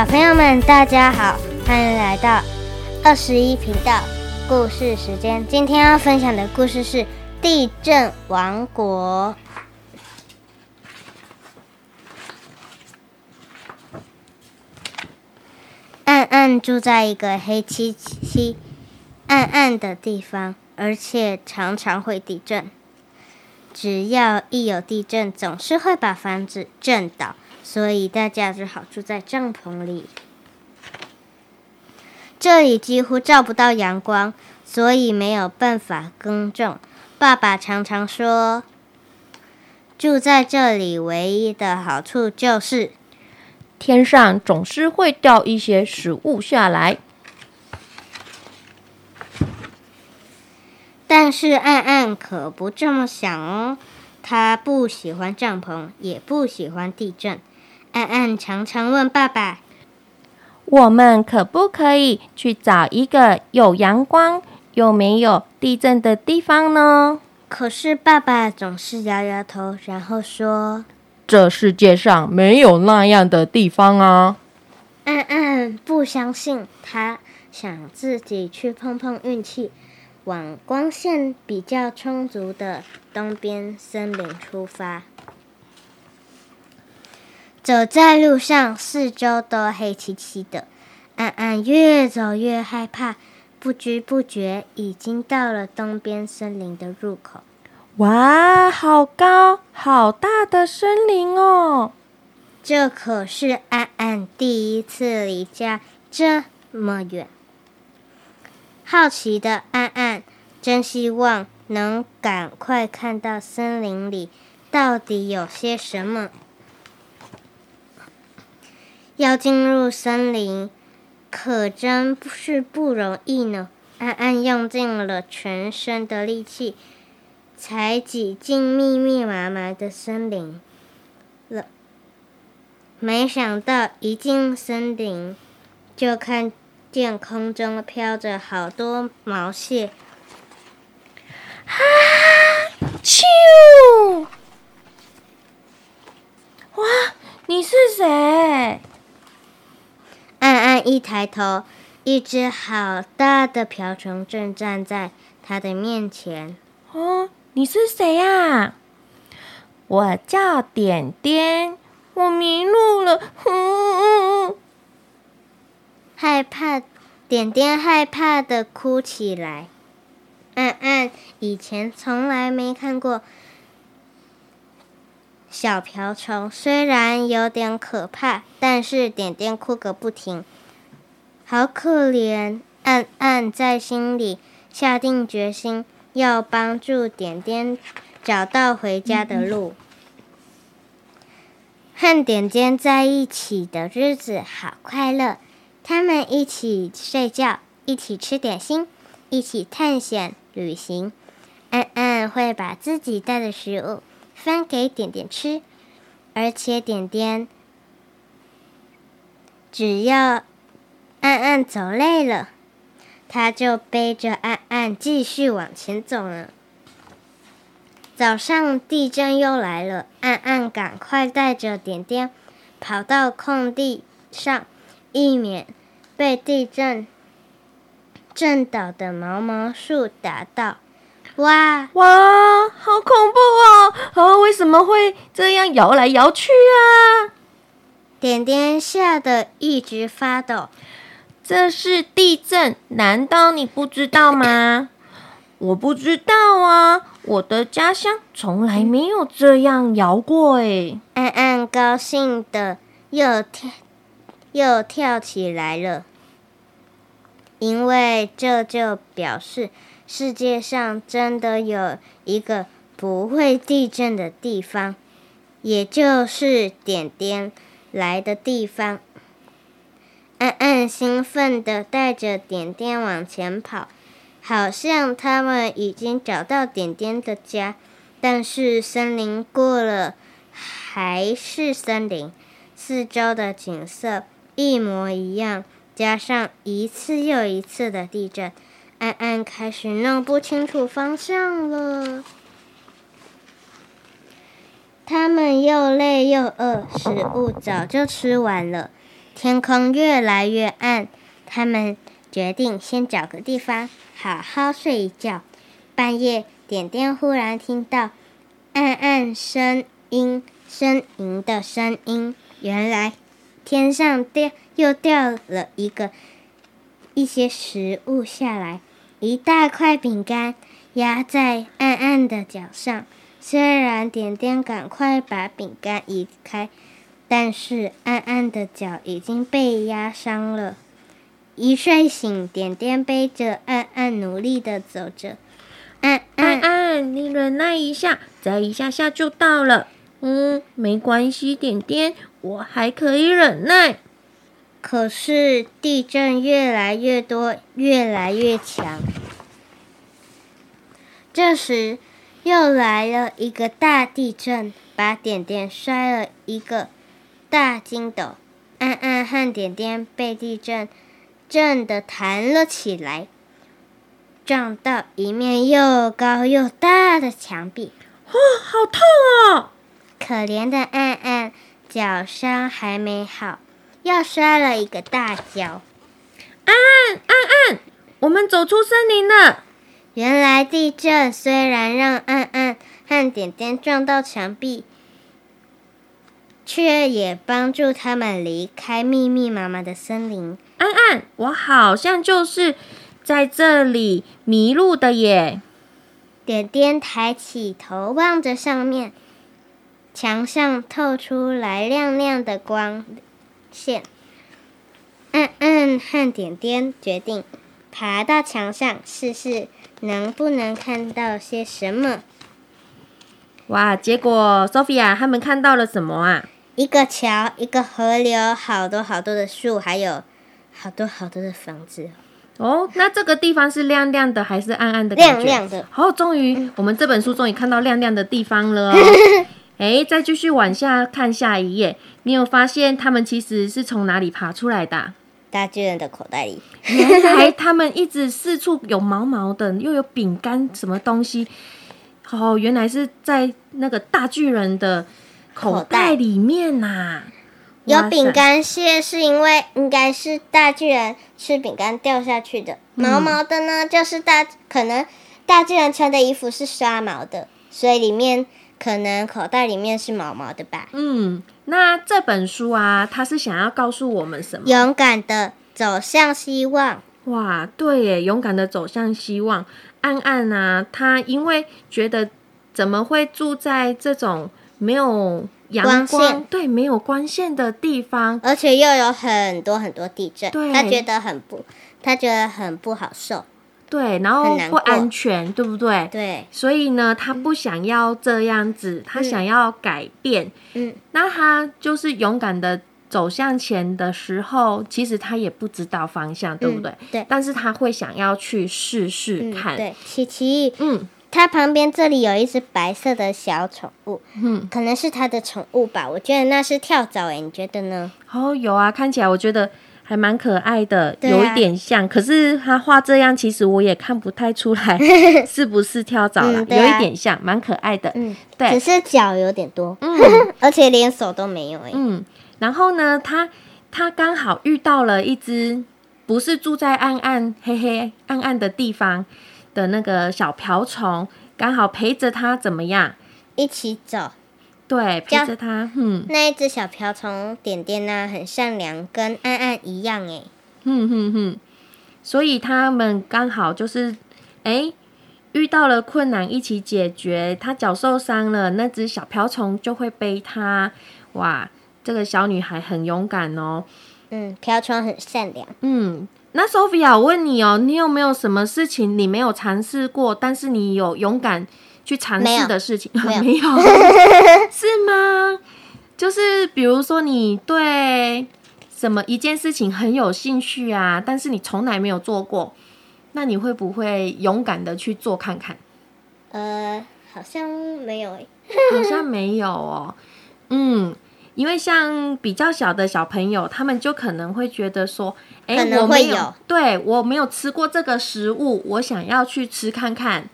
小朋友们，大家好，欢迎来到二十一频道故事时间。今天要分享的故事是《地震王国》。暗暗住在一个黑漆漆、暗暗的地方，而且常常会地震。只要一有地震，总是会把房子震倒。所以大家只好住在帐篷里。这里几乎照不到阳光，所以没有办法耕种。爸爸常常说，住在这里唯一的好处就是天上总是会掉一些食物下来。但是暗暗可不这么想哦，他不喜欢帐篷，也不喜欢地震。暗暗常常问爸爸：“我们可不可以去找一个有阳光又没有地震的地方呢？”可是爸爸总是摇摇头，然后说：“这世界上没有那样的地方啊！”暗暗不相信，他想自己去碰碰运气，往光线比较充足的东边森林出发。走在路上，四周都黑漆漆的。安安越走越害怕，不知不觉已经到了东边森林的入口。哇，好高、好大的森林哦！这可是安安第一次离家这么远。好奇的安安真希望能赶快看到森林里到底有些什么。要进入森林，可真是不容易呢。暗暗用尽了全身的力气，才挤进密密麻麻的森林了。没想到一进森林，就看见空中飘着好多毛蟹。啊！咻！哇，你是谁？一抬头，一只好大的瓢虫正站在他的面前。哦，你是谁呀？我叫点点，我迷路了。害怕，点点害怕的哭起来。暗暗以前从来没看过。小瓢虫虽然有点可怕，但是点点哭个不停，好可怜。暗暗在心里下定决心，要帮助点点找到回家的路。和点点在一起的日子好快乐，他们一起睡觉，一起吃点心，一起探险旅行。暗暗会把自己带的食物。分给点点吃，而且点点只要暗暗走累了，他就背着暗暗继续往前走了。早上地震又来了，暗暗赶快带着点点跑到空地上，以免被地震震倒的毛毛树打到。哇哇，好恐怖哦！啊，为什么会这样摇来摇去啊？点点吓得一直发抖。这是地震，难道你不知道吗？我不知道啊，我的家乡从来没有这样摇过诶。暗暗高兴的又跳又跳起来了，因为这就表示。世界上真的有一个不会地震的地方，也就是点点来的地方。暗暗兴奋的带着点点往前跑，好像他们已经找到点点的家。但是森林过了还是森林，四周的景色一模一样，加上一次又一次的地震。暗暗开始弄不清楚方向了。他们又累又饿，食物早就吃完了，天空越来越暗，他们决定先找个地方好好睡一觉。半夜，点点忽然听到暗暗声音、呻吟的声音。原来天上掉又掉了一个一些食物下来，一大块饼干压在暗暗的脚上。虽然点点赶快把饼干移开，但是暗暗的脚已经被压伤了。一睡醒，点点背着暗暗努力的走着。暗安暗，安，你忍耐一下，再一下下就到了。嗯，没关系，点点，我还可以忍耐。可是地震越来越多，越来越强。这时，又来了一个大地震，把点点摔了一个大筋斗。暗暗和点点被地震震得弹了起来，撞到一面又高又大的墙壁。哦，好痛哦！可怜的暗暗脚伤还没好，又摔了一个大跤。安安安，我们走出森林了。原来地震虽然让暗暗和点点撞到墙壁，却也帮助他们离开密密麻麻的森林。安安，我好像就是在这里迷路的耶。点点抬起头望着上面，墙上透出来亮亮的光线。暗暗和点点决定爬到墙上试试，能不能看到些什么。哇，结果 Sophia 他们看到了什么啊？一个桥，一个河流，好多好多的树，还有好多好多的房子，哦，那这个地方是亮亮的还是暗暗的？亮亮的。好，终于我们这本书终于看到亮亮的地方了哦。哎，再继续往下看下一页，你有发现他们其实是从哪里爬出来的啊、大巨人的口袋里，原来他们一直四处有毛毛的，又有饼干什么东西。哦，原来是在那个大巨人的口口袋袋里面呐、有饼干屑是因为应该是大巨人吃饼干掉下去的，毛毛的呢就是大可能大巨人穿的衣服是刷毛的，所以里面可能口袋里面是毛毛的吧。嗯，那这本书啊，它是想要告诉我们什么？勇敢的走向希望，哇，对耶，勇敢的走向希望。暗暗啊，他因为觉得怎么会住在这种没有阳光光，对，没有光线的地方，而且又有很多很多地震，他觉得很不，他觉得很不好受。对，然后不安全，对不对？对，所以呢，他不想要这样子，他想要改变。嗯，那他就是勇敢的走向前的时候，其实他也不知道方向，对不对？嗯对但是他会想要去试试嗯，看。对，琪琪，嗯它旁边这里有一只白色的小宠物，嗯，可能是它的宠物吧。我觉得那是跳蚤诶，你觉得呢？哦，有啊，看起来我觉得还蛮可爱的，啊有一点像。可是它画这样，其实我也看不太出来 是不是跳蚤了，嗯啊有一点像，蛮可爱的。嗯，对只是脚有点多，嗯 而且连手都没有诶。嗯，然后呢，它它刚好遇到了一只不是住在暗暗黑黑暗暗的地方的那个小瓢虫，刚好陪着他怎么样？一起走。对，陪着他，嗯那一只小瓢虫点点呢、很善良，跟安安一样诶。哼哼哼，所以他们刚好就是哎。遇到了困难，一起解决。他脚受伤了，那只小瓢虫就会背他。哇，这个小女孩很勇敢哦。嗯，瓢虫很善良。嗯，那 Sophia，我问你哦，你有没有什么事情你没有尝试过，但是你有勇敢去尝试的事情？没有 没有 是吗？就是比如说你对什么一件事情很有兴趣啊，但是你从来没有做过，那你会不会勇敢的去做看看？呃，好像没有诶。好像没有哦。嗯，因为像比较小的小朋友，他们就可能会觉得说，哎、我没有对我没有吃过这个食物，我想要去吃看看。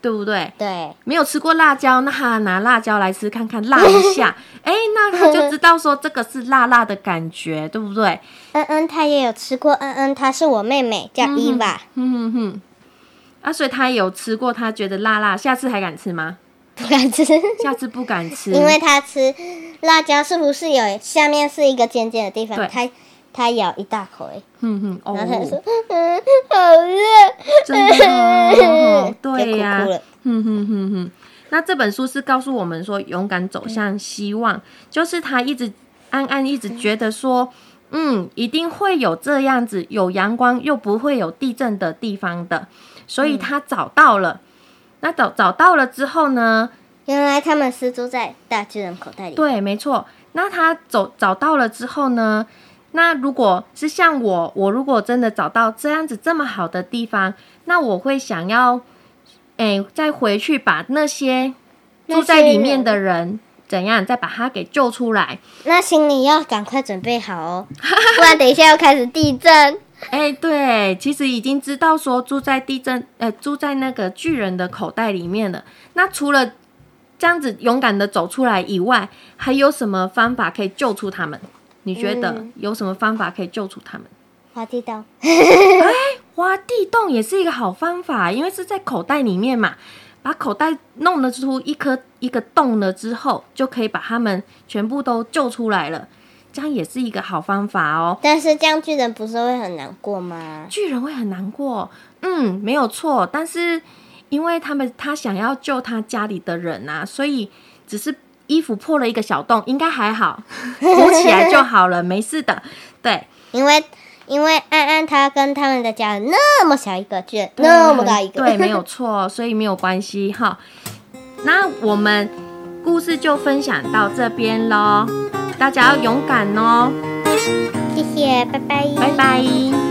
对不对？对，没有吃过辣椒，那他拿辣椒来吃看看，辣一下，哎，那他就知道说这个是辣辣的感觉，对不对？嗯嗯他也有吃过，嗯嗯她是我妹妹，叫伊娃。嗯哼哼，啊，所以他有吃过，他觉得辣辣，下次还敢吃吗？不敢吃，下次不敢吃，因为他吃辣椒是不是有下面是一个尖尖的地方？对他他咬一大口哎，哼哼，哦然，后他就说：“嗯，好热。真的哦，对呀。哼哼哼哼，那这本书是告诉我们说，勇敢走向希望，就是他一直暗暗一直觉得说，嗯，一定会有这样子有阳光又不会有地震的地方的，所以他找到了。那找找到了之后呢？原来他们是住在大巨人口袋里。对，没错。那他走找到了之后呢？那如果是像我，我如果真的找到这样子这么好的地方，那我会想要，哎、再回去把那些住在里面的人怎样，再把他给救出来。那行李要赶快准备好哦，不然等一下要开始地震。哎、对，其实已经知道说住在地震，呃，住在那个巨人的口袋里面了。那除了这样子勇敢的走出来以外，还有什么方法可以救出他们？你觉得嗯有什么方法可以救出他们？滑地洞，哎，挖地洞也是一个好方法，因为是在口袋里面嘛，把口袋弄得出一颗一个洞了之后，就可以把他们全部都救出来了。这样也是一个好方法哦。但是这样巨人不是会很难过吗？巨人会很难过，嗯，没有错。但是因为他们他想要救他家里的人啊，所以只是衣服破了一个小洞，应该还好，补起来就好了，没事的。对，因为因为安安他跟他们的家人那么小一个巨人，那么大一个，对，没有错，所以没有关系哈。那我们故事就分享到这边喽，大家要勇敢哦，谢谢，拜拜，拜拜。